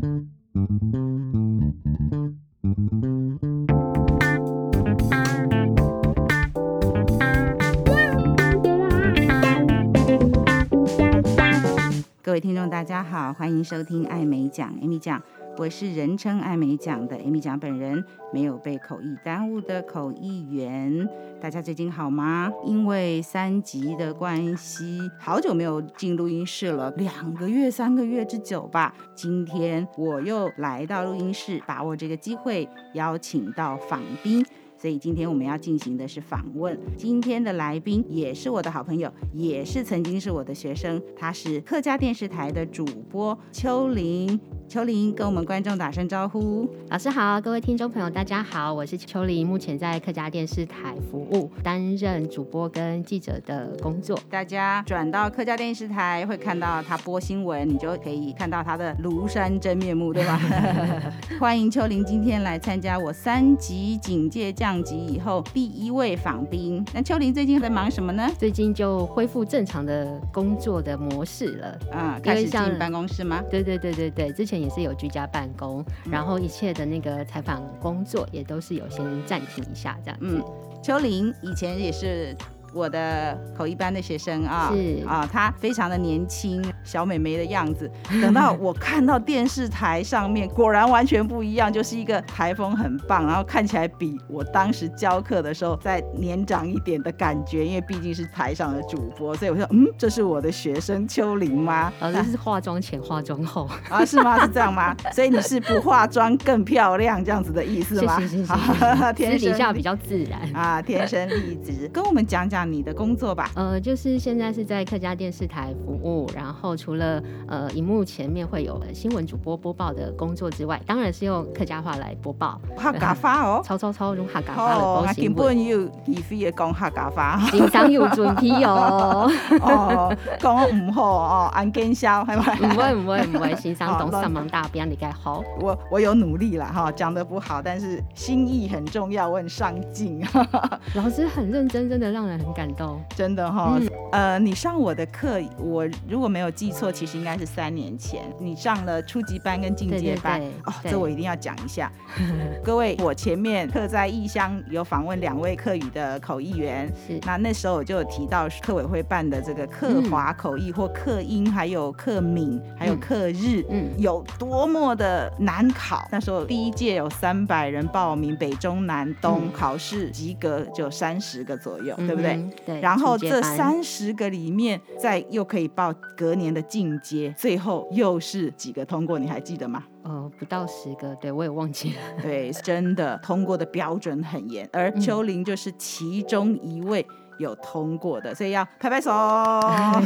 各位听众，大家好，欢迎收听艾美讲，Amy 讲。我是人称艾美奖的 Amy 奖本人，没有被口译耽误的口译员。大家最近好吗？因为三级的关系，好久没有进录音室了，两个月、三个月之久吧。今天我又来到录音室，把握这个机会邀请到访宾。所以今天我们要进行的是访问。今天的来宾也是我的好朋友，也是曾经是我的学生，他是客家电视台的主播秋玲。秋玲跟我们观众打声招呼。老师好，各位听众朋友大家好，我是秋玲，目前在客家电视台服务，担任主播跟记者的工作。大家转到客家电视台会看到他播新闻，你就可以看到他的庐山真面目，对吧？欢迎秋玲今天来参加我三级警戒降级以后第一位访宾。那秋玲最近在忙什么呢？最近就恢复正常的工作的模式了。啊，开始进办公室吗？对对对对对，之前。也是有居家办公，然后一切的那个采访工作也都是有先暂停一下这样子。嗯，秋玲以前也是。我的口译班的学生啊，是啊，她非常的年轻，小美眉的样子。等到我看到电视台上面，果然完全不一样，就是一个台风很棒，然后看起来比我当时教课的时候再年长一点的感觉，因为毕竟是台上的主播，所以我说，嗯，这是我的学生秋玲吗？啊，这是化妆前化妆后啊？是吗？是这样吗？所以你是不化妆更漂亮这样子的意思吗？是是是是，天底下比较自然啊，天生丽质。跟我们讲讲。你的工作吧，呃，就是现在是在客家电视台服务，然后除了呃，荧幕前面会有新闻主播播报的工作之外，当然是用客家话来播报。客家话哦，超超超用客家话来播新闻。根本有皮肤也讲客家话，经常有准备哦。哦，讲唔好哦，按见笑系咪？唔会唔会唔会，先生懂上门大边你该好。我我有努力了哈，讲得不好，但是心意很重要，我很上进。老师很认真，真的让人很感动，真的哈、哦。嗯、呃，你上我的课，我如果没有记错，其实应该是三年前，你上了初级班跟进阶班。对对对哦，这我一定要讲一下。各位，我前面客在异乡有访问两位客语的口译员，是那那时候我就有提到客委会办的这个客华口译或客英，还有客闽，还有客日，嗯，有多么的难考。那时候第一届有三百人报名，北中南东、嗯、考试及格就三十个左右，嗯、对不对？对，然后这三十个里面，再又可以报隔年的进阶，最后又是几个通过？你还记得吗？呃，不到十个，对，我也忘记了。对，真的通过的标准很严，而秋玲就是其中一位。有通过的，所以要拍拍手。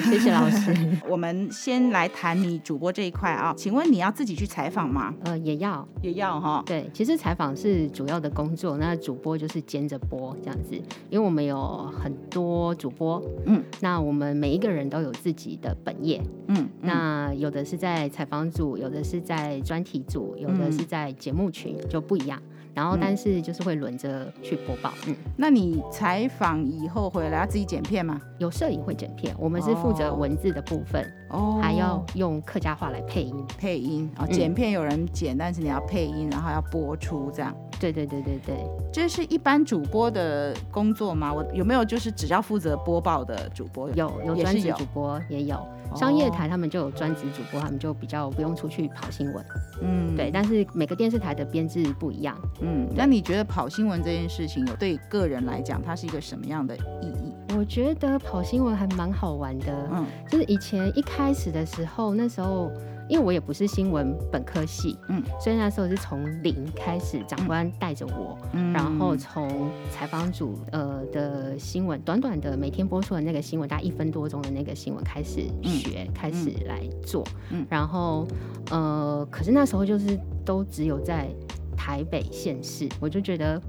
谢谢老师。我们先来谈你主播这一块啊，请问你要自己去采访吗？呃，也要，也要哈。对，其实采访是主要的工作，那主播就是兼着播这样子，因为我们有很多主播，嗯，那我们每一个人都有自己的本业，嗯，嗯，那有的是在采访组，有的是在专题组，有的是在节目群，就不一样。然后，但是就是会轮着去播报。嗯，那你采访以后回来要自己剪片吗？有摄影会剪片，我们是负责文字的部分，哦，还要用客家话来配音。配音哦，剪片有人剪，但是你要配音，然后要播出这样。对对对对对，这是一般主播的工作吗？我有没有就是只要负责播报的主播？有有专职主播也有，商业台他们就有专职主播，他们就比较不用出去跑新闻。嗯，对，但是每个电视台的编制不一样。嗯，那你觉得跑新闻这件事情有对个人来讲，它是一个什么样的意义？我觉得跑新闻还蛮好玩的。嗯，就是以前一开始的时候，那时候。因为我也不是新闻本科系，嗯，所以那时候是从零开始，长官带着我，嗯，然后从采访组呃的新闻，短短的每天播出的那个新闻，大概一分多钟的那个新闻开始学，嗯，开始来做，嗯，然后呃，可是那时候就是都只有在。台北县市，我就觉得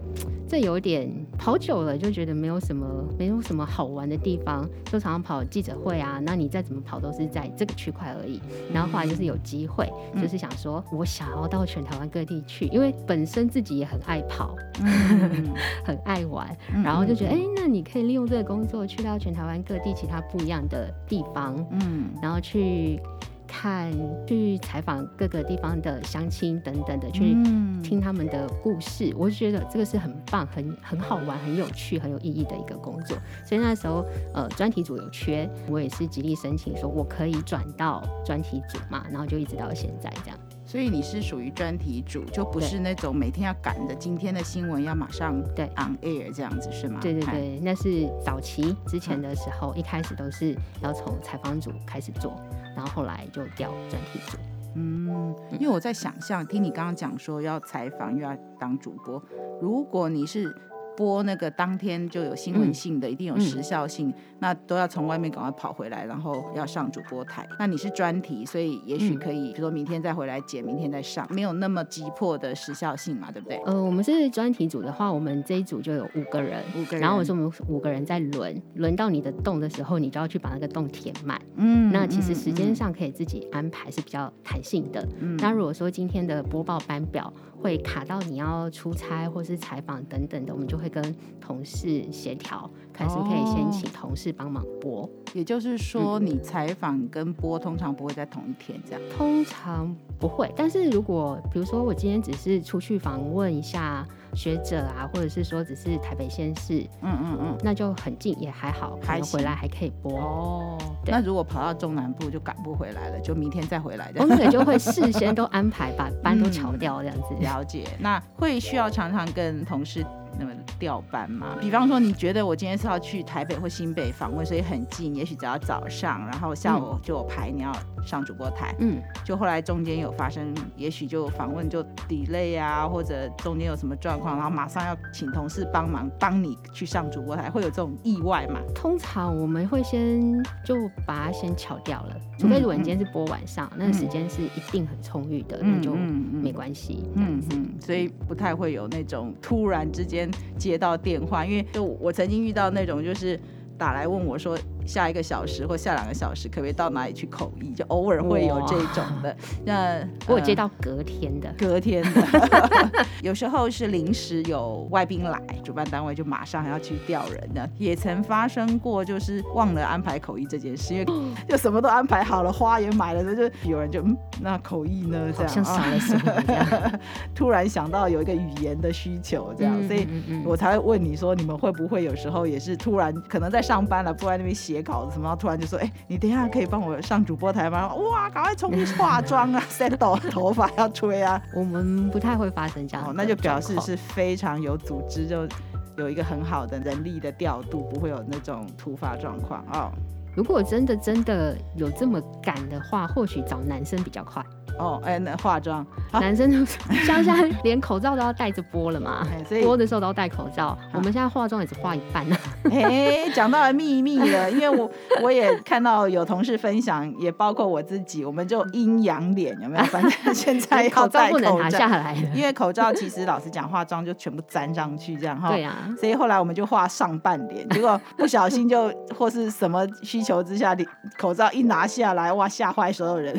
这有点跑久了，就觉得没有什么，没有什么好玩的地方，就常常跑记者会啊。那你再怎么跑，都是在这个区块而已。然后后来就是有机会，嗯、就是想说，我想要到全台湾各地去，因为本身自己也很爱跑，嗯、很爱玩，然后就觉得，哎、欸，那你可以利用这个工作，去到全台湾各地其他不一样的地方，嗯，然后去。看、去采访各个地方的乡亲等等的，去听他们的故事。我就觉得这个是很棒、很很好玩、很有趣、很有意义的一个工作。所以那时候，呃，专题组有缺，我也是极力申请，说我可以转到专题组嘛，然后就一直到现在这样。所以你是属于专题组，就不是那种每天要赶着今天的新闻要马上对 on air 这样子是吗？对对对，那是早期之前的时候，嗯、一开始都是要从采访组开始做，然后后来就调专题组。嗯，因为我在想象，听你刚刚讲说要采访又要当主播，如果你是。播那个当天就有新闻性的，嗯、一定有时效性，嗯、那都要从外面赶快跑回来，然后要上主播台。那你是专题，所以也许可以，嗯、比如说明天再回来剪，明天再上，没有那么急迫的时效性嘛，对不对？呃，我们是专题组的话，我们这一组就有五个人，五个人，然后我说我们五个人在轮，轮到你的洞的时候，你就要去把那个洞填满。嗯，那其实时间上可以自己安排，是比较弹性的。嗯，那如果说今天的播报班表会卡到你要出差或是采访等等的，我们就会跟同事协调，看是不是可以先请同事帮忙播。哦，也就是说，你采访跟播通常不会在同一天，这样？通常不会，但是如果比如说我今天只是出去访问一下。学者啊，或者是说只是台北先市，嗯嗯嗯，那就很近，也还好，还回来还可以播哦。那如果跑到中南部就赶不回来了，就明天再回来的。我们也就会事先都安排，把班都 调掉这样子。嗯、了解，那会需要常常跟同事。那么调班嘛，比方说你觉得我今天是要去台北或新北访问，所以很近，也许只要早上，然后下午就有排你要上主播台，嗯，就后来中间有发生，也许就访问就 delay 啊，或者中间有什么状况，然后马上要请同事帮忙帮你去上主播台，会有这种意外嘛？通常我们会先就把它先敲掉了，除非如果你今天是播晚上，嗯、那个时间是一定很充裕的，嗯、那就没关系，嗯嗯，所以不太会有那种突然之间。接到电话，因为就我曾经遇到那种，就是打来问我说。下一个小时或下两个小时，可不可以到哪里去口译？就偶尔会有这种的。哇那我有接到隔天的，隔天的，有时候是临时有外宾来，主办单位就马上要去调人的，也曾发生过，就是忘了安排口译这件事，因为 就什么都安排好了，花也买了，就有人就嗯，那口译呢？这样像少了什么 突然想到有一个语言的需求，这样，嗯、所以我才会问你说，你们会不会有时候也是突然可能在上班了，不然那边写。写稿子什么，然后突然就说：“哎、欸，你等一下可以帮我上主播台吗？”哇，赶快重新化妆啊，set 头发要吹啊。我们不太会发生这样、哦，那就表示是非常有组织，就有一个很好的人力的调度，不会有那种突发状况哦。如果真的真的有这么赶的话，或许找男生比较快。哦，哎，那化妆，男生就 像现在连口罩都要戴着播了嘛，所以播的时候都要戴口罩。我们现在化妆也只化一半呢。哎，讲到了秘密了，因为我我也看到有同事分享，也包括我自己，我们就阴阳脸有没有？反正 现在要戴口罩，不能拿下来，因为口罩其实老实讲，化妆就全部粘上去这样哈。对呀。所以后来我们就画上半脸，结果不小心就或是什么需求之下，口罩一拿下来，哇，吓坏所有人，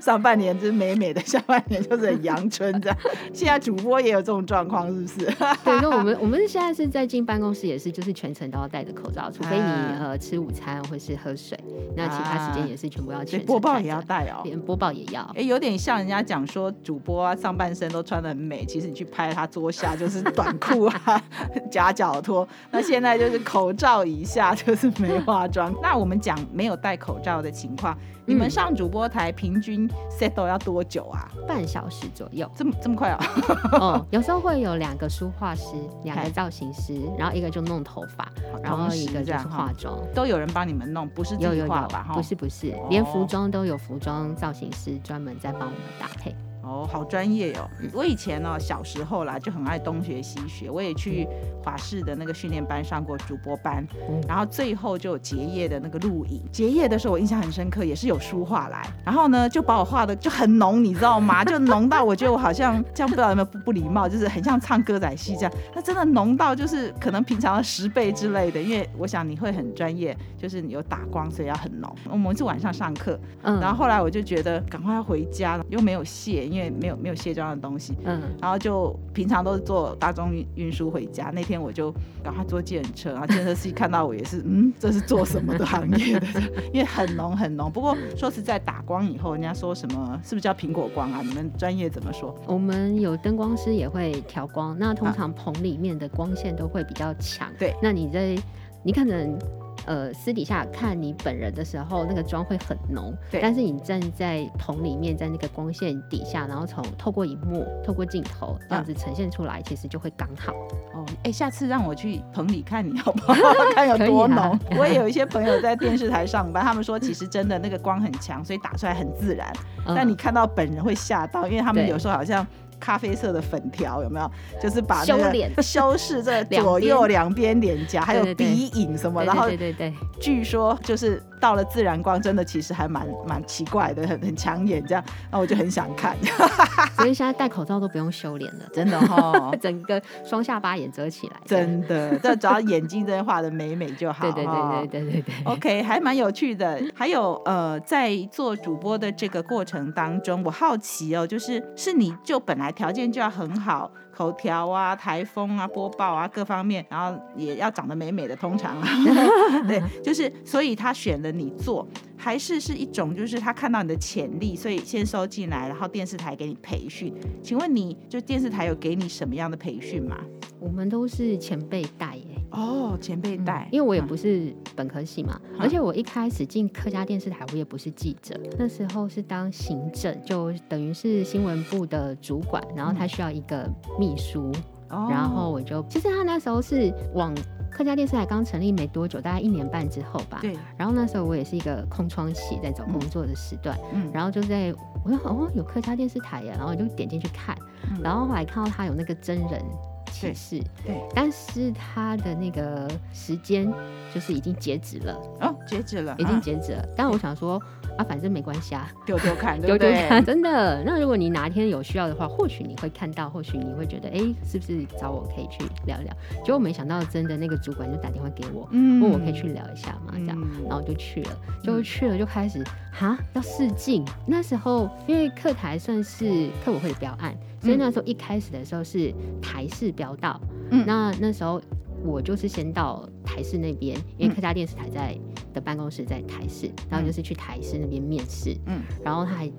上半脸。就是美美的，下半年就是很阳春这样。现在主播也有这种状况，是不是？对，那我们我们现在是在进办公室，也是就是全程都要戴着口罩，除非你呃吃午餐或是喝水，那其他时间也是全部要全啊。播报也要戴哦，连播报也要。哎，有点像人家讲说主播啊，上半身都穿的很美，其实你去拍他桌下就是短裤啊、夹脚拖。那现在就是口罩以下就是没化妆。那我们讲没有戴口罩的情况。你们上主播台平均 settle 要多久啊？半小时左右，这么这么快啊？哦，有时候会有两个梳化师，两个造型师，然后一个就弄头发，然后一个就是化妆，都有人帮你们弄，不是自己化吧？不是不是，连服装都有服装造型师专门在帮我们搭配。哦，好专业哦！我以前呢，小时候啦，就很爱东学西学，我也去华视的那个训练班上过主播班，然后最后就有结业的那个录影。结业的时候我印象很深刻，也是有书画来，然后呢就把我画的就很浓，你知道吗？就浓到我觉得我好像这样，不知道有没有不不礼貌，就是很像唱歌仔戏这样。那真的浓到就是可能平常的十倍之类的，因为我想你会很专业，就是你有打光，所以要很浓。我们是晚上上课，嗯，然后后来我就觉得赶快要回家了，又没有卸。因为没有没有卸妆的东西，嗯，然后就平常都是坐大众运输回家。那天我就赶快坐计程车，然后计程车司机看到我也是，嗯，这是做什么的行业的？因为很浓很浓。不过说实在，打光以后，人家说什么是不是叫苹果光啊？你们专业怎么说？我们有灯光师也会调光，那通常棚里面的光线都会比较强。啊、对，那你在你可能。呃，私底下看你本人的时候，那个妆会很浓。对。但是你站在棚里面，在那个光线底下，然后从透过荧幕、透过镜头这样子呈现出来，其实就会刚好。哦，哎、欸，下次让我去棚里看你好不好？看有多浓。啊、我也有一些朋友在电视台上班，他们说其实真的那个光很强，所以打出来很自然。嗯、但你看到本人会吓到，因为他们有时候好像。咖啡色的粉条有没有？就是把那个 修饰这左右两边脸颊，还有鼻影什么，然后对对对，据说就是到了自然光，真的其实还蛮蛮奇怪的，很很抢眼这样，那我就很想看。所以现在戴口罩都不用修脸了，真的哈，整个双下巴也遮起来，真的，这只要眼睛这画的美美就好。对对对对对对对。OK，还蛮有趣的。还有呃，在做主播的这个过程当中，我好奇哦，就是是你就本来。条件就要很好，口条啊、台风啊、播报啊各方面，然后也要长得美美的，通常啊，对，就是所以他选了你做，还是是一种就是他看到你的潜力，所以先收进来，然后电视台给你培训。请问你就电视台有给你什么样的培训吗？我们都是前辈带耶。哦，前辈带，因为我也不是本科系嘛，嗯、而且我一开始进客家电视台，我也不是记者，那时候是当行政，就等于是新闻部的主管，然后他需要一个秘书，嗯、然后我就，其实他那时候是往客家电视台刚成立没多久，大概一年半之后吧，对，然后那时候我也是一个空窗期，在找工作的时段，嗯，然后就在我说哦，有客家电视台呀，然后我就点进去看，嗯、然后后来看到他有那个真人。启示，对，但是他的那个时间就是已经截止了。哦，截止了，已经截止了。但我想说啊，反正没关系啊，丢丢看，丢丢看，真的。那如果你哪天有需要的话，或许你会看到，或许你会觉得，哎，是不是找我可以去聊聊？结果没想到，真的那个主管就打电话给我，问我可以去聊一下嘛，这样，然后就去了，就去了，就开始哈要试镜。那时候因为课台算是课委会的标案。所以那时候一开始的时候是台式标到，嗯，那那时候我就是先到台式那边，因为客家电视台在的办公室在台式，然后就是去台式那边面试，嗯，然后他还。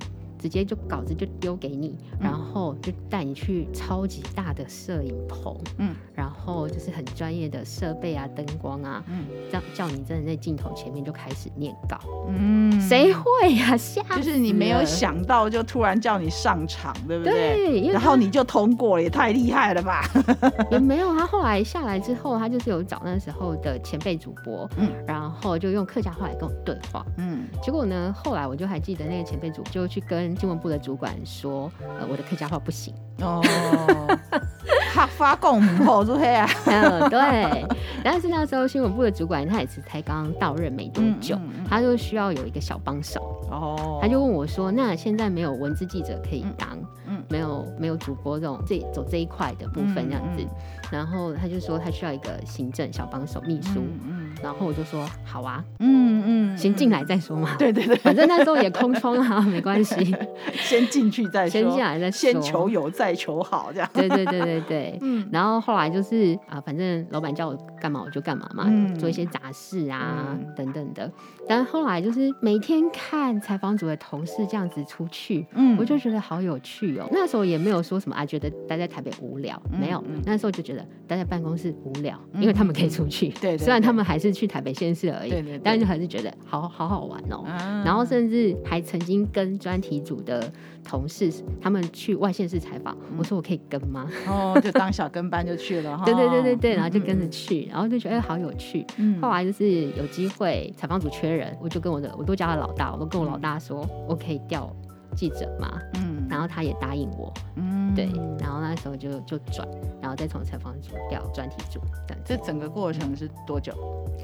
直接就稿子就丢给你，然后就带你去超级大的摄影棚，嗯，然后就是很专业的设备啊、灯光啊，嗯，叫叫你真的在镜头前面就开始念稿，嗯，谁会呀？吓，就是你没有想到就突然叫你上场，对不对？对，然后你就通过了，也太厉害了吧？也没有，他后来下来之后，他就是有找那时候的前辈主播，嗯，然后就用客家话来跟我对话，嗯，结果呢，后来我就还记得那个前辈主就去跟。新闻部的主管说：“呃，我的客家话不行。哦，哈发共唔好，是不是啊？嗯，对。但是那时候新闻部的主管他也是才刚到任没多久，嗯嗯、他就需要有一个小帮手哦。他就问我说：‘那现在没有文字记者可以当，没有没有主播这种这走这一块的部分这样子。然后他就说他需要一个行政小帮手秘书，嗯，嗯然后我就说好啊，嗯嗯，先进来再说嘛。对对对，反正那时候也空窗啊，没关系。”先进去再说，先进来再说，先求有再求好，这样。对对对对对，嗯。然后后来就是啊，反正老板叫我干嘛我就干嘛嘛，嗯、做一些杂事啊、嗯、等等的。但后来就是每天看采访组的同事这样子出去，嗯，我就觉得好有趣哦。那时候也没有说什么啊，觉得待在台北无聊，嗯、没有。那时候就觉得待在办公室无聊，嗯、因为他们可以出去。对，对，对，虽然他们还是去台北县市而已，对，对对。但是还是觉得好好好玩哦。嗯、然后甚至还曾经跟专题组的同事他们去外县市采访，我说我可以跟吗？哦，就当小跟班就去了 哈。对对对对对，然后就跟着去，然后就觉得哎好有趣。后来就是有机会采访组缺人，我就跟我的我都叫他老大，我都跟我老大说我可以调记者嘛。嗯，然后他也答应我。嗯，对，然后那时候就就转，然后再从采访组调专题组。这整个过程是多久？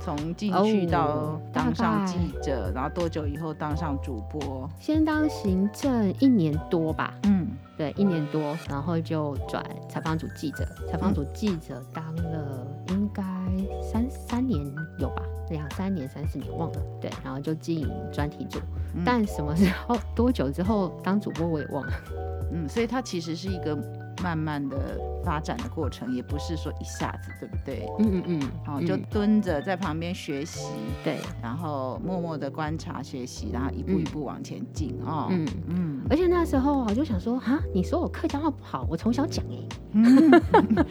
从进去到当上记者，然后多久以后当上主播？先当行政一年多吧。嗯，对，一年多，然后就转采访组记者。采访组记者当了应该三三年有吧，两三年、三四年忘了。对，然后就进专题组。但什么时候、多久之后当主播我也忘了。嗯，所以它其实是一个慢慢的发展的过程，也不是说一下子，对不对？嗯嗯嗯。好，就蹲着在旁边学习，对，然后默默的观察学习，然后一步一步往前进哦。嗯嗯。而且那时候我就想说，哈，你说我客家话不好，我从小讲哎。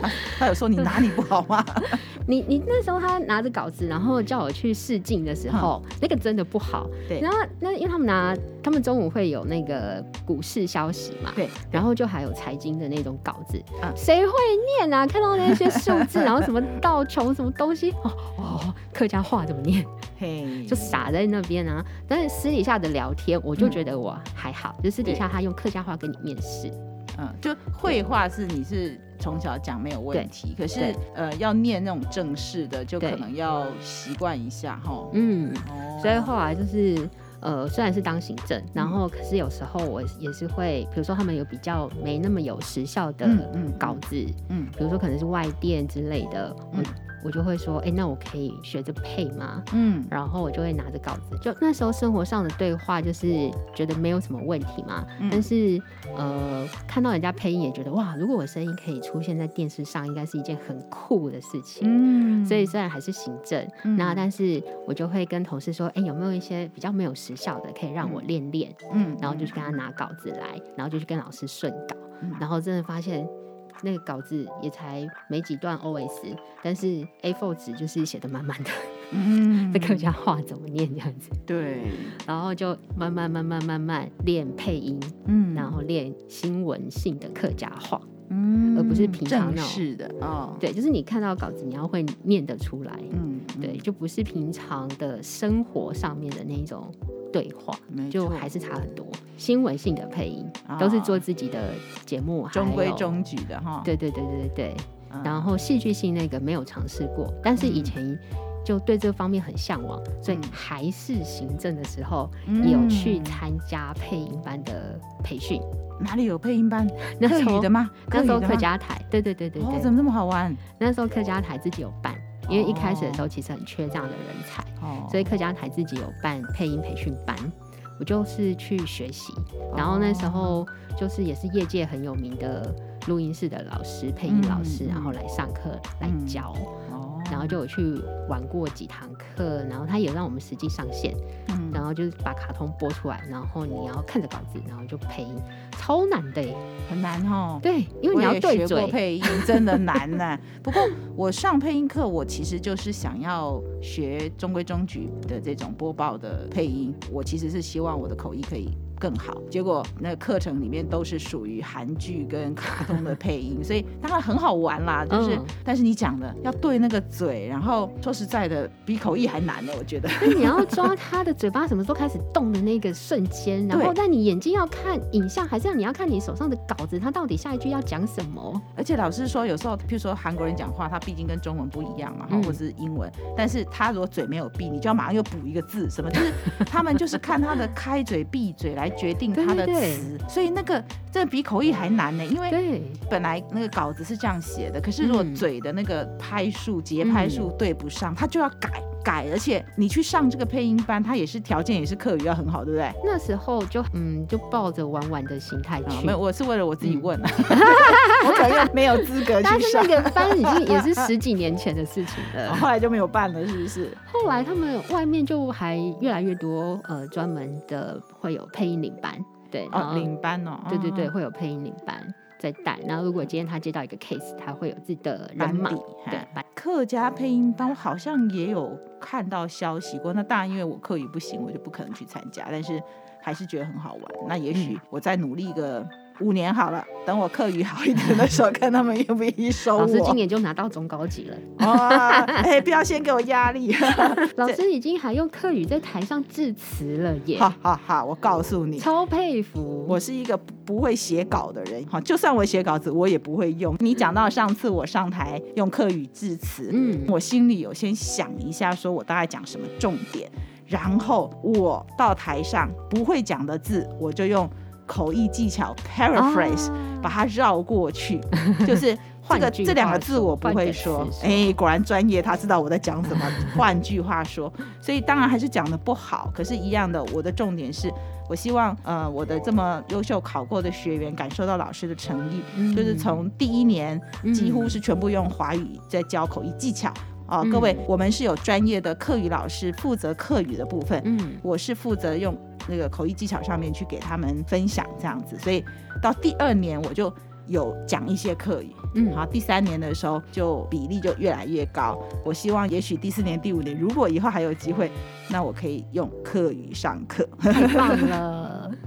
他他有说你哪里不好吗？你你那时候他拿着稿子，然后叫我去试镜的时候，那个真的不好。对。然后那因为他们拿，他们中午会有那个股市消息嘛。对。然后就还有财经的那种稿子，谁会念啊？看到那些数字，然后什么道琼什么东西，哦哦，客家话怎么念？嘿，就傻在那边啊。但是私底下的聊天，我就觉得我还好，就私底下他用客家话跟你面试。嗯，就会话是你是从小讲没有问题，可是呃要念那种正式的，就可能要习惯一下哈。嗯，所以后来就是呃虽然是当行政，然后可是有时候我也是会，比如说他们有比较没那么有时效的稿子，嗯，比如说可能是外电之类的，嗯。我就会说，哎、欸，那我可以学着配吗？嗯，然后我就会拿着稿子，就那时候生活上的对话，就是觉得没有什么问题嘛。嗯、但是，呃，看到人家配音，也觉得哇，如果我声音可以出现在电视上，应该是一件很酷的事情。嗯，所以虽然还是行政，嗯、那但是我就会跟同事说，哎、欸，有没有一些比较没有时效的，可以让我练练？嗯，然后就去跟他拿稿子来，然后就去跟老师顺稿，嗯、然后真的发现。那个稿子也才没几段 OS，但是 A4 纸就是写的满满的，嗯，这客家话怎么念这样子？对，然后就慢慢慢慢慢慢练配音，嗯，然后练新闻性的客家话，嗯，而不是平常那种的哦，对，就是你看到稿子你要会念得出来，嗯，对，就不是平常的生活上面的那一种。对话就还是差很多，新闻性的配音都是做自己的节目，中规中矩的哈。对对对对对，然后戏剧性那个没有尝试过，但是以前就对这方面很向往，所以还是行政的时候有去参加配音班的培训。哪里有配音班？那时候的吗？那时候客家台，对对对对对，怎么这么好玩？那时候客家台自己有办。因为一开始的时候其实很缺这样的人才，哦、所以客家台自己有办配音培训班，我就是去学习，然后那时候就是也是业界很有名的录音室的老师、配音老师，然后来上课来教。嗯然后就有去玩过几堂课，然后他也让我们实际上线，嗯，然后就是把卡通播出来，然后你要看着稿子，然后就配音，超难的，很难哦。对，因为你要对嘴配音，真的难呢。不过我上配音课，我其实就是想要学中规中矩的这种播报的配音，我其实是希望我的口译可以。更好，结果那个课程里面都是属于韩剧跟卡通的配音，所以当然很好玩啦。就是，嗯、但是你讲的要对那个嘴，然后说实在的，比口译还难呢，我觉得。你要抓他的嘴巴什么时候开始动的那个瞬间，然后但你眼睛要看影像，还是要你要看你手上的稿子，他到底下一句要讲什么？而且老师说，有时候譬如说韩国人讲话，他毕竟跟中文不一样嘛，或者是英文，嗯、但是他如果嘴没有闭，你就要马上又补一个字，什么就是他们就是看他的开嘴闭嘴来。决定他的词，对对对，所以那个这比口译还难呢。因为本来那个稿子是这样写的，可是如果嘴的那个拍数、节拍数对不上，他就要改。改，而且你去上这个配音班，它也是条件也是课余要很好，对不对？那时候就嗯，就抱着玩玩的心态去。没有，我是为了我自己问啊，我可能没有资格去上。但是那个班已经也是十几年前的事情了，后来就没有办了，是不是？后来他们外面就还越来越多呃专门的会有配音领班，对，哦，领班哦，对对对，会有配音领班。在带，然后如果今天他接到一个 case，他会有自己的人马。对，客家配音班我好像也有看到消息过。那当然，因为我课语不行，我就不可能去参加。但是还是觉得很好玩。那也许我再努力一个。五年好了，等我课余好一点的时候，看他们愿不愿意收我。老师今年就拿到中高级了。哇，哎，不要先给我压力。老师已经还用课语在台上致辞了耶。好好好，我告诉你，超佩服。我是一个不会写稿的人，好，就算我写稿子，我也不会用。你讲到上次我上台用课语致辞，嗯，我心里有先想一下，说我大概讲什么重点，然后我到台上不会讲的字，我就用。口译技巧 paraphrase，、啊、把它绕过去，就是换个这两个字我不会说，哎、欸，果然专业，他知道我在讲什么。换句话说，所以当然还是讲的不好，可是，一样的，我的重点是。我希望呃我的这么优秀考过的学员感受到老师的诚意，嗯、就是从第一年几乎是全部用华语在教口译技巧啊、呃。各位，我们是有专业的课语老师负责课语的部分，嗯，我是负责用那个口译技巧上面去给他们分享这样子，所以到第二年我就。有讲一些课语，嗯，好，第三年的时候就比例就越来越高。我希望也许第四年、第五年，如果以后还有机会，那我可以用课语上课。太棒了！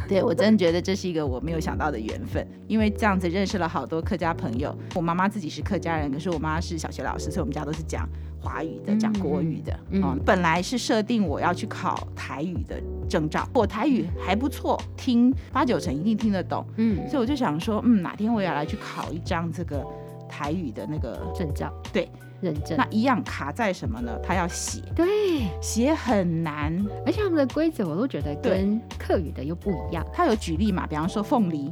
对，我真的觉得这是一个我没有想到的缘分，因为这样子认识了好多客家朋友。我妈妈自己是客家人，可是我妈是小学老师，所以我们家都是讲华语的，讲国语的。嗯，嗯，本来是设定我要去考台语的证照，我台语还不错，听八九成一定听得懂。嗯，所以我就想说，嗯，哪天我要来去考一张这个台语的那个证照。对。认证那一样卡在什么呢？他要写，对，写很难，而且他们的规则我都觉得跟客语的又不一样。他有举例嘛？比方说凤梨，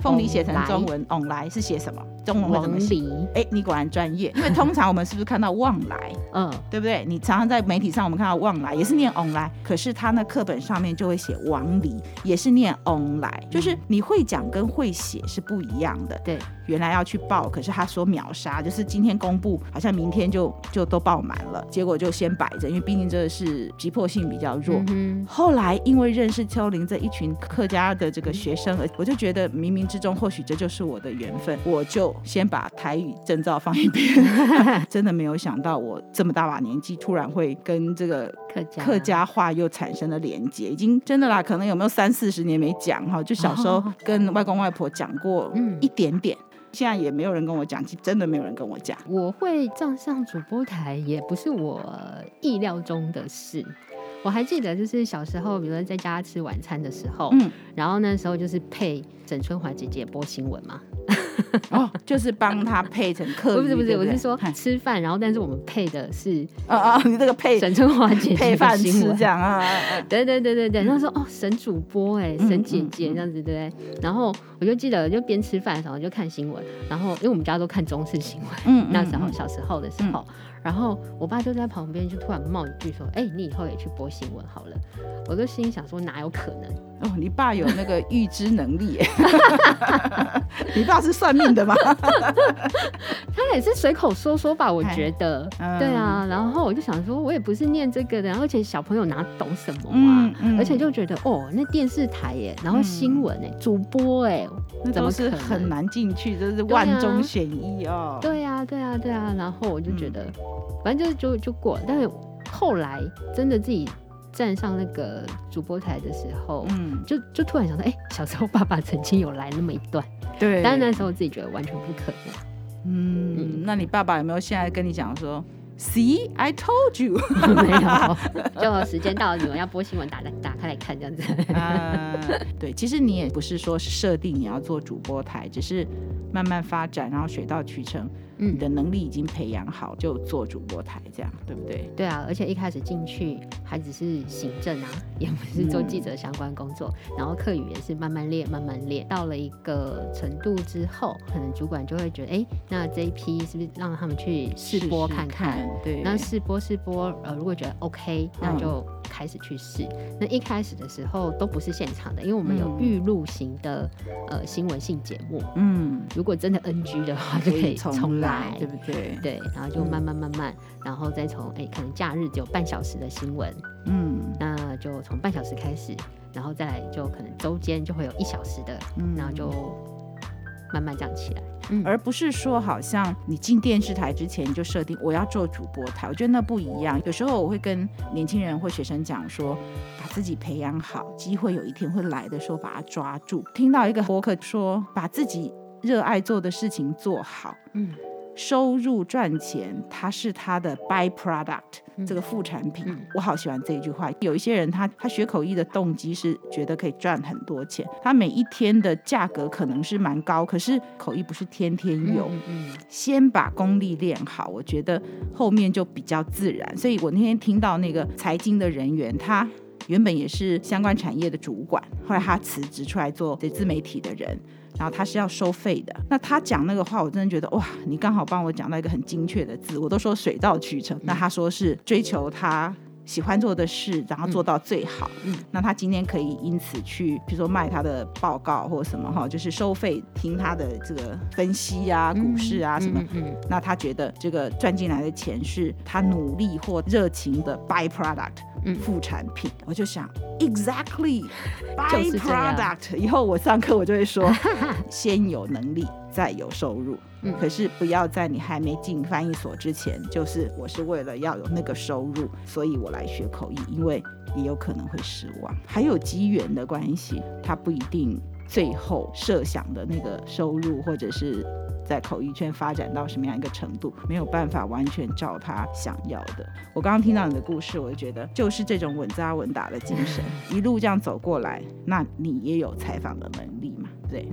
凤梨写成中文“往来”是写什么？中文会怎么写？哎，你果然专业，因为通常我们是不是看到“旺来”？嗯，对不对？你常常在媒体上我们看到“旺来”也是念“往来”，可是他那课本上面就会写“王离”，也是念“往来”，就是你会讲跟会写是不一样的。对。原来要去报，可是他说秒杀，就是今天公布，好像明天就就都报满了。结果就先摆着，因为毕竟这是急迫性比较弱。嗯、后来因为认识秋玲这一群客家的这个学生，我就觉得冥冥之中或许这就是我的缘分，我就先把台语证照放一边。真的没有想到，我这么大把年纪，突然会跟这个客家客家话又产生了连接。已经真的啦，可能有没有三四十年没讲哈？就小时候跟外公外婆讲过一点点。现在也没有人跟我讲，真的没有人跟我讲。我会站上主播台，也不是我意料中的事。我还记得，就是小时候，比如说在家吃晚餐的时候，嗯，然后那时候就是配沈春华姐姐播新闻嘛。哦，就是帮他配成客语，不是不是，我是说吃饭，然后但是我们配的是啊啊，你这个配沈春华姐姐配饭吃这样啊，对对对对对，然后说哦，沈主播哎，沈姐姐这样子对不对？然后我就记得就边吃饭的时候就看新闻，然后因为我们家都看中视新闻，嗯，那时候小时候的时候。然后我爸就在旁边，就突然冒一句说：“哎、欸，你以后也去播新闻好了。”我就心想说：“哪有可能？哦，你爸有那个预知能力？你爸是算命的吗？他也是随口说说吧，我觉得。嗯、对啊，然后我就想说，我也不是念这个的，而且小朋友哪懂什么啊？嗯嗯、而且就觉得哦，那电视台耶，然后新闻哎，嗯、主播哎，怎么是很难进去？这是万中选一哦。对啊，对啊，对啊。然后我就觉得。嗯反正就就就过了，但是后来真的自己站上那个主播台的时候，嗯，就就突然想到，哎、欸，小时候爸爸曾经有来那么一段，对，但是那时候自己觉得完全不可能。嗯，嗯，那你爸爸有没有现在跟你讲说，See, I told you，没有，就时间到了，你们要播新闻，打来打开来看这样子。啊，对，其实你也不是说是设定你要做主播台，只是慢慢发展，然后水到渠成。嗯，你的能力已经培养好，就做主播台这样，对不对？对啊，而且一开始进去还只是行政啊，也不是做记者相关工作，嗯、然后客语也是慢慢练，慢慢练，到了一个程度之后，可能主管就会觉得，哎，那这一批是不是让他们去试播看看？试试看对，那试播试播，呃，如果觉得 OK，那就开始去试。嗯、那一开始的时候都不是现场的，因为我们有预录型的、嗯、呃新闻性节目，嗯，如果真的 NG 的话，就可以重来。对不对？对，然后就慢慢慢慢，嗯、然后再从哎，可能假日只有半小时的新闻，嗯，那就从半小时开始，然后再来就可能周间就会有一小时的，嗯，然后就慢慢这样起来，嗯，而不是说好像你进电视台之前就设定我要做主播台，我觉得那不一样。有时候我会跟年轻人或学生讲说，把自己培养好，机会有一天会来的时候把它抓住。听到一个博客说，把自己热爱做的事情做好，嗯。收入赚钱，它是他的 byproduct，这个副产品。嗯、我好喜欢这一句话。有一些人他，他他学口译的动机是觉得可以赚很多钱，他每一天的价格可能是蛮高，可是口译不是天天有。嗯嗯、先把功力练好，我觉得后面就比较自然。所以我那天听到那个财经的人员，他原本也是相关产业的主管，后来他辞职出来做这自媒体的人。然后他是要收费的，那他讲那个话，我真的觉得哇，你刚好帮我讲到一个很精确的字，我都说水到渠成。那他说是追求他喜欢做的事，然后做到最好。嗯，那他今天可以因此去，比如说卖他的报告或什么哈，就是收费听他的这个分析啊，股市啊什么。嗯，嗯，那他觉得这个赚进来的钱是他努力或热情的 byproduct。副产品，我就想，exactly byproduct。以后我上课我就会说，先有能力再有收入。嗯，可是不要在你还没进翻译所之前，就是我是为了要有那个收入，所以我来学口译，因为你有可能会失望。还有机缘的关系，它不一定最后设想的那个收入，或者是。在口译圈发展到什么样一个程度，没有办法完全照他想要的。我刚刚听到你的故事，我就觉得就是这种稳扎稳打的精神，一路这样走过来，那你也有采访的能力嘛？对，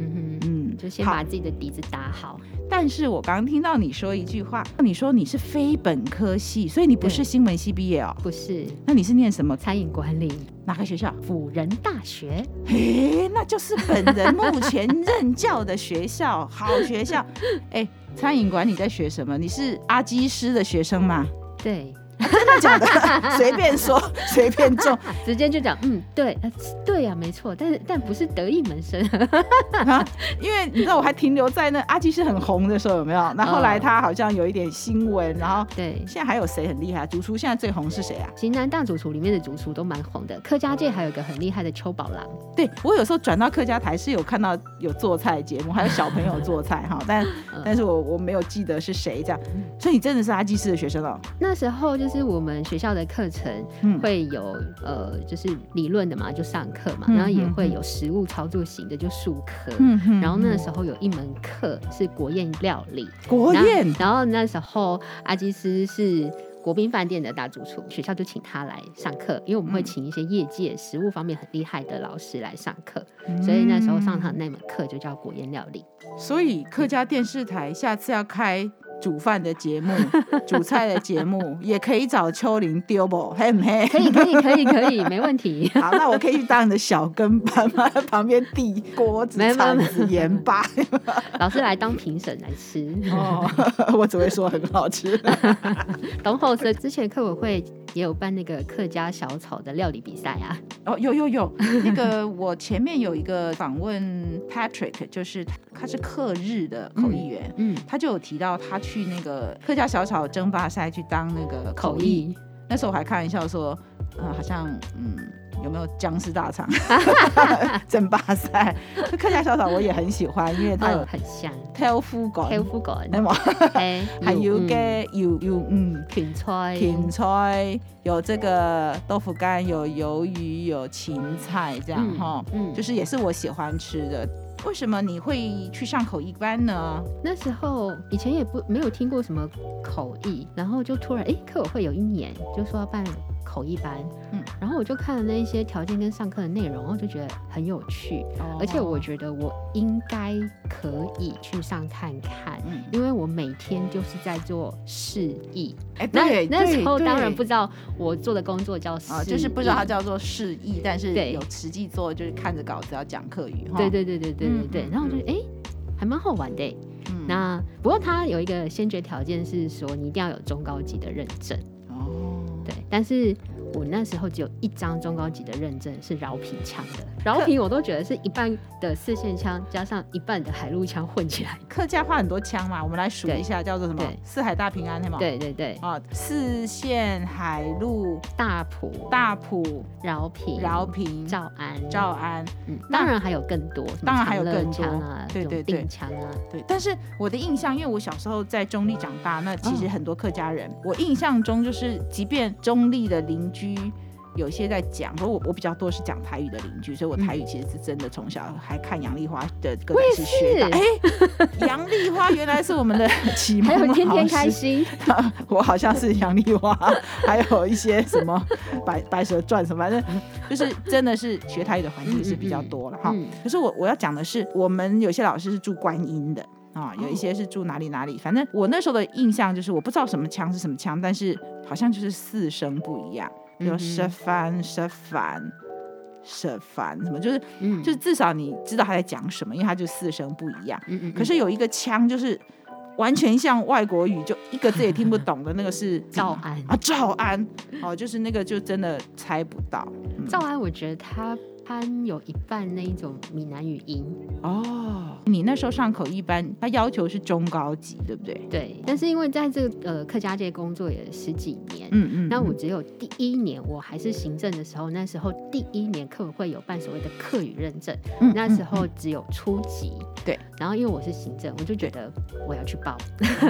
嗯，就先把自己的底子打好。好，但是我刚刚听到你说一句话，你说你是非本科系，所以你不是新闻系毕业哦？不是，那你是念什么？餐饮管理。哪个学校？辅仁大学。嘿，那就是本人目前任教的学校，好学校。哎，餐饮管理在学什么？你是阿基师的学生吗？对。真的假的？随便说，随便中，直接就讲，嗯，对，对呀、啊，没错，但是但不是得意门生 啊，因为你知道我还停留在那阿基师很红的时候，有没有？那后，来他好像有一点新闻，然后对，现在还有谁很厉害？主厨现在最红是谁啊？型男大主厨里面的主厨都蛮红的，客家界还有一个很厉害的邱宝郎。对，我有时候转到客家台是有看到有做菜节目，还有小朋友做菜哈，但 但是我我没有记得是谁这样，所以你真的是阿基师的学生哦？那时候就。就是我们学校的课程会有、嗯、呃，就是理论的嘛，就上课嘛，嗯、然后也会有实物操作型的，就术科。嗯、然后那时候有一门课是国宴料理，国宴。然后那时候阿基斯是国宾饭店的大主厨，学校就请他来上课，因为我们会请一些业界食物方面很厉害的老师来上课，嗯、所以那时候上他那门课就叫国宴料理。所以客家电视台下次要开。煮饭的节目，煮菜的节目也可以找秋玲丢不？嘿不嘿？可以可以可以可以，没问题。好，那我可以去当你的小跟班吗？在旁边递锅子、铲子、盐巴。老师来当评审来吃。哦，我只会说很好吃。董厚生之前客委会也有办那个客家小炒的料理比赛啊。哦，有有有，那个我前面有一个访问 Patrick，就是他是客日的口译员，嗯，嗯，他就有提到他。去那个客家小炒争霸赛去当那个口译，那时候我还开玩笑说，呃，好像嗯，有没有僵尸大肠 争霸赛？客家小炒我也很喜欢，因为它有很香，挑夫感，挑夫感，对吗？还有个有有嗯，芹菜，芹菜有这个豆腐干，有鱿鱼，有芹菜，这样哈，嗯，就是也是我喜欢吃的。为什么你会去上口译班呢？那时候以前也不没有听过什么口译，然后就突然哎，客委会有一年就说要办口译班，嗯，然后我就看了那一些条件跟上课的内容，然后就觉得很有趣，哦、而且我觉得我应该可以去上看看，嗯，因为我每天就是在做示意，哎，对，那时候当然不知道我做的工作叫就是不知道它叫做示意，但是有实际做，就是看着稿子要讲课语，对对对对对对对，嗯、然后我就哎、嗯，还蛮好玩的，嗯，那不过它有一个先决条件是说你一定要有中高级的认证。对但是我那时候只有一张中高级的认证，是饶平枪的。饶平我都觉得是一半的四线枪加上一半的海陆枪混起来。客家话很多枪嘛，我们来数一下，叫做什么？四海大平安，对吗？对对对。啊，四线、海陆、大埔、大埔、饶平、饶平、诏安、诏安。嗯，当然还有更多，当然还有更多啊，对对对，腔啊，对。但是我的印象，因为我小时候在中立长大，那其实很多客家人，我印象中就是，即便中立的邻居。有些在讲，不过我我比较多是讲台语的邻居，所以我台语其实是真的从小还看杨丽花的歌是学的。哎，杨丽花原来是我们的启蒙老师。还有天天开心，我好像是杨丽花，还有一些什么白白蛇传什么，反正就是真的是学台语的环境是比较多了哈。嗯嗯嗯、可是我我要讲的是，我们有些老师是住观音的啊，有一些是住哪里哪里，反正我那时候的印象就是我不知道什么腔是什么腔，但是好像就是四声不一样。比如说饭、吃饭、吃饭，什么就是，嗯、就是至少你知道他在讲什么，因为他就四声不一样。嗯嗯嗯，可是有一个腔，就是完全像外国语，就一个字也听不懂的那个是 赵安啊，赵安哦，就是那个就真的猜不到。赵安，我觉得他。他有一半那一种闽南语音哦。你那时候上口一班，他要求是中高级，对不对？对。但是因为在这个呃客家界工作也十几年，嗯嗯，那我只有第一年我还是行政的时候，那时候第一年课会有办所谓的客语认证，嗯，那时候只有初级，对。然后因为我是行政，我就觉得我要去报，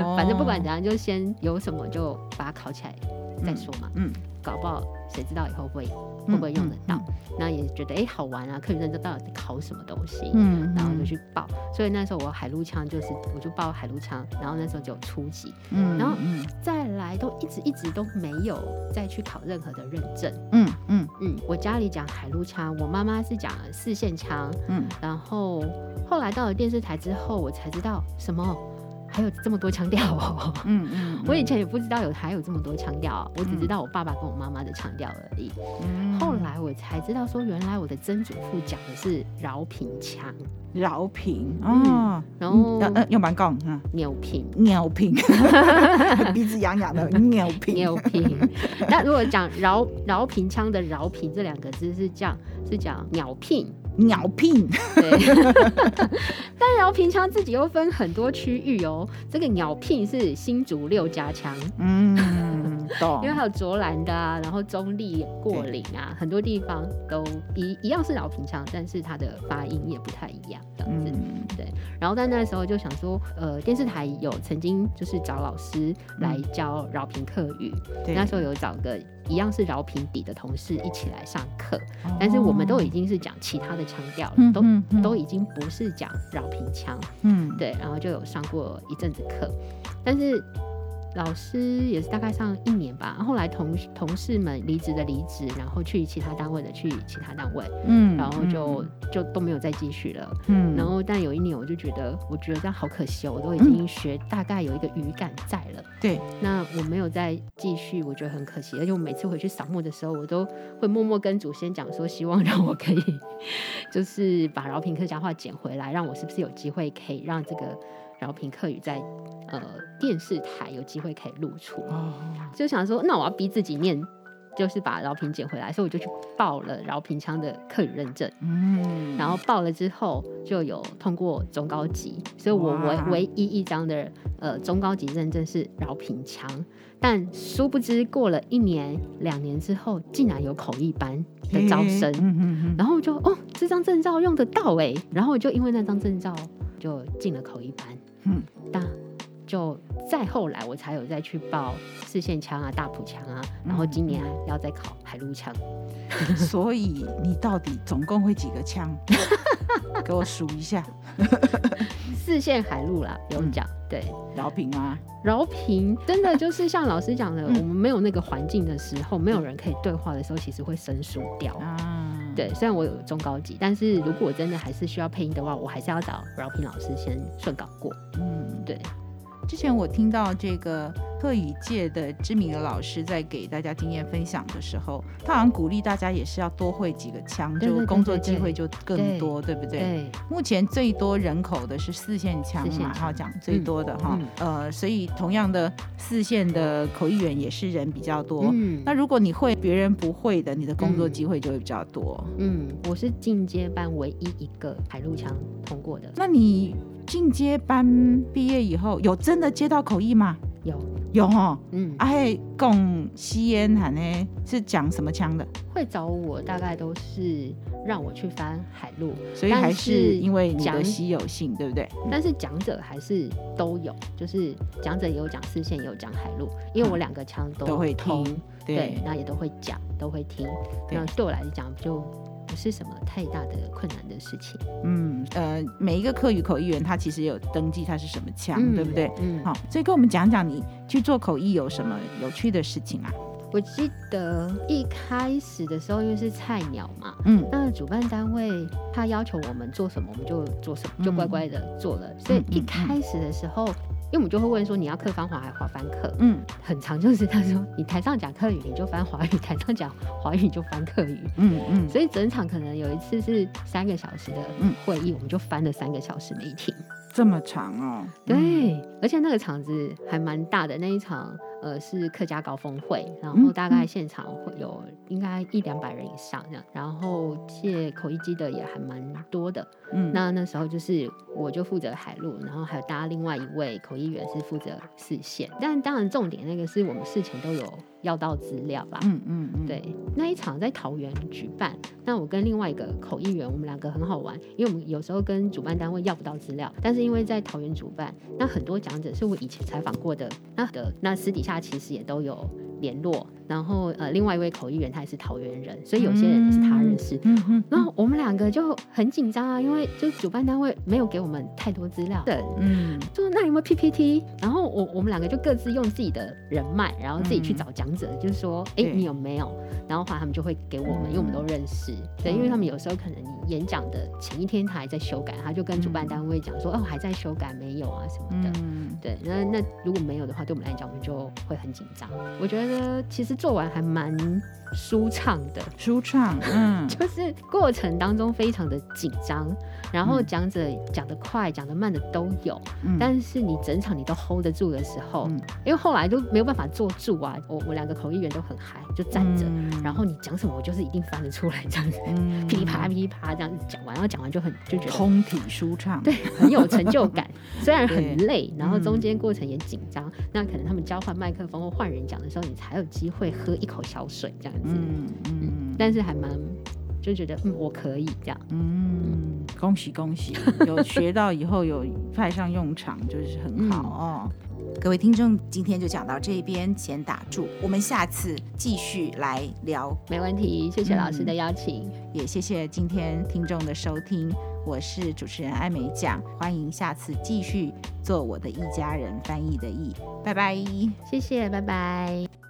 哦、反正不管怎样，就先有什么就把它考起来再说嘛，嗯，嗯搞不好谁知道以后会。会不会用得到？那、嗯嗯、也觉得哎、欸、好玩啊！客语认证到底考什么东西？嗯，然后就去报。所以那时候我海陆枪就是，我就报海陆枪。然后那时候只有初级，嗯，然后再来都一直一直都没有再去考任何的认证。嗯嗯嗯，我家里讲海陆枪，我妈妈是讲四线枪。嗯，然后后来到了电视台之后，我才知道什么。还有这么多腔调哦，嗯嗯，我以前也不知道有还有这么多腔调，我只知道我爸爸跟我妈妈的腔调而已。后来我才知道说，原来我的曾祖父讲的是饶平腔，饶平哦，然后呃又蛮高啊，扭平，扭平，鼻子痒痒的扭平，扭平。那如果讲饶饶平腔的饶平这两个字是这样，是讲鸟聘。鸟聘，对，但饶平腔自己又分很多区域哦。这个鸟聘是新竹六家腔，嗯，懂。因为还有卓兰的啊，然后中立过岭啊，很多地方都一一样是饶平腔，但是它的发音也不太一样，这样子。嗯、对。然后在那时候就想说，呃，电视台有曾经就是找老师来教饶平客语，对，那时候有找个。一样是饶平底的同事一起来上课，哦，但是我们都已经是讲其他的腔调了，嗯，都，都已经不是讲饶平腔，嗯，对，然后就有上过一阵子课，但是。老师也是大概上一年吧，后来同同事们离职的离职，然后去其他单位的去其他单位，嗯，然后就、嗯、就都没有再继续了，嗯，然后但有一年我就觉得，我觉得这样好可惜，我都已经学大概有一个语感在了，对、嗯，那我没有再继续，我觉得很可惜，而且我每次回去扫墓的时候，我都会默默跟祖先讲说，希望让我可以 就是把饶平客家话捡回来，让我是不是有机会可以让这个。饶平客语在呃电视台有机会可以露出，哦，就想说那我要逼自己念，就是把饶平捡回来，所以我就去报了饶平腔的客语认证，嗯，然后报了之后就有通过中高级，所以我唯唯一一张的呃中高级认证是饶平腔，但殊不知过了一年两年之后，竟然有口译班的招生，然后就哦这张证照用得到哎，然后我就因为那张证照就进了口一班。嗯，但就再后来，我才有再去报四线腔啊、大埔腔啊，然后今年要再考海陆腔。所以你到底总共会几个腔？给我数一下。四线海陆啦，不用讲。对，饶平啊，饶平真的就是像老师讲的，我们没有那个环境的时候，没有人可以对话的时候，其实会生疏掉啊。对，虽然我有中高级，但是如果我真的还是需要配音的话，我还是要找饶平老师先顺稿过。嗯，对。之前我听到这个特语界的知名的老师在给大家经验分享的时候，他好像鼓励大家也是要多会几个腔，就工作机会就更多，对，不对，对？目前最多人口的是四线腔嘛，哈，讲最多的哈、嗯，呃，所以同样的四线的口译员也是人比较多。嗯，那如果你会别人不会的，你的工作机会就会比较多。嗯，我是进阶班唯一一个海陆腔通过的。那你？进阶班毕业以后，有真的接到口译吗？有有哦，嗯，哎，讲吸烟喊呢，是讲什么腔的？会找我大概都是让我去翻海陆，所以还是因为你的稀有性，对不对？但是讲者还是都有，就是讲者也有讲四线，也有讲海陆，因为我两个腔都，都会听，对，那也都会讲，都会听，那对我来讲就。不是什么太大的困难的事情。嗯，呃，每一个客语口译员他其实有登记他是什么腔，嗯，对不对？嗯，好，所以跟我们讲讲你去做口译有什么有趣的事情啊？我记得一开始的时候，因为是菜鸟嘛，嗯，那主办单位他要求我们做什么，我们就做什么，就乖乖的做了。嗯，所以一开始的时候。因为我们就会问说，你要客翻华还是华翻客？嗯，很常就是他说，你台上讲客语你就翻华语，台上讲华语就翻客语。嗯嗯，所以整场可能有一次是三个小时的会议，嗯，我们就翻了三个小时没停。这么长哦。对，嗯、而且那个场子还蛮大的，那一场。呃，是客家高峰会，然后大概现场会有应该一两百人以上这样，然后借口译机的也还蛮多的。嗯，那那时候就是我就负责海陆，然后还有搭另外一位口译员是负责视线。但当然重点那个是我们事前都有要到资料吧。嗯嗯嗯。对，那一场在桃园举办，那我跟另外一个口译员，我们两个很好玩，因为我们有时候跟主办单位要不到资料，但是因为在桃园主办，那很多讲者是我以前采访过的，那的那私底下。其实也都有联络，然后呃，另外一位口译员他也是桃园人，所以有些人是他认识。嗯嗯，然后我们两个就很紧张啊，因为就主办单位没有给我们太多资料。对，嗯，就那有没有 PPT？然后我我们两个就各自用自己的人脉，然后自己去找讲者，就是说，哎，你有没有？然后后来他们就会给我们，因为我们都认识。对，因为他们有时候可能你演讲的前一天他还在修改，他就跟主办单位讲说，哦，还在修改，没有啊什么的。嗯，对，那那如果没有的话，对我们来讲，我们就会很紧张。我觉得其实做完还蛮舒畅的，舒畅，嗯，就是过程当中非常的紧张，然后讲者讲得快，讲得慢的都有，嗯，但是你整场你都 hold 得住的时候，嗯，因为后来都没有办法坐住啊，我我两个口译员都很嗨，就站着，嗯，然后你讲什么，我就是一定翻得出来这样子，嗯，噼里啪噼里啪这样子讲完，然后讲完就很就觉得通体舒畅，对，很有成就感，虽然很累，然后中间过程也紧张，那可能他们交换麦克风或换人讲的时候，你才有机会喝一口小水这样子。嗯嗯，但是还蛮就觉得嗯，我可以这样，嗯，恭喜恭喜，有学到以后有派上用场，就是很好哦。嗯、各位听众，今天就讲到这边，先打住，我们下次继续来聊，没问题。谢谢老师的邀请，嗯、也谢谢今天听众的收听，我是主持人艾美奖，欢迎下次继续做我的一家人翻译的译，拜拜，谢谢，拜拜。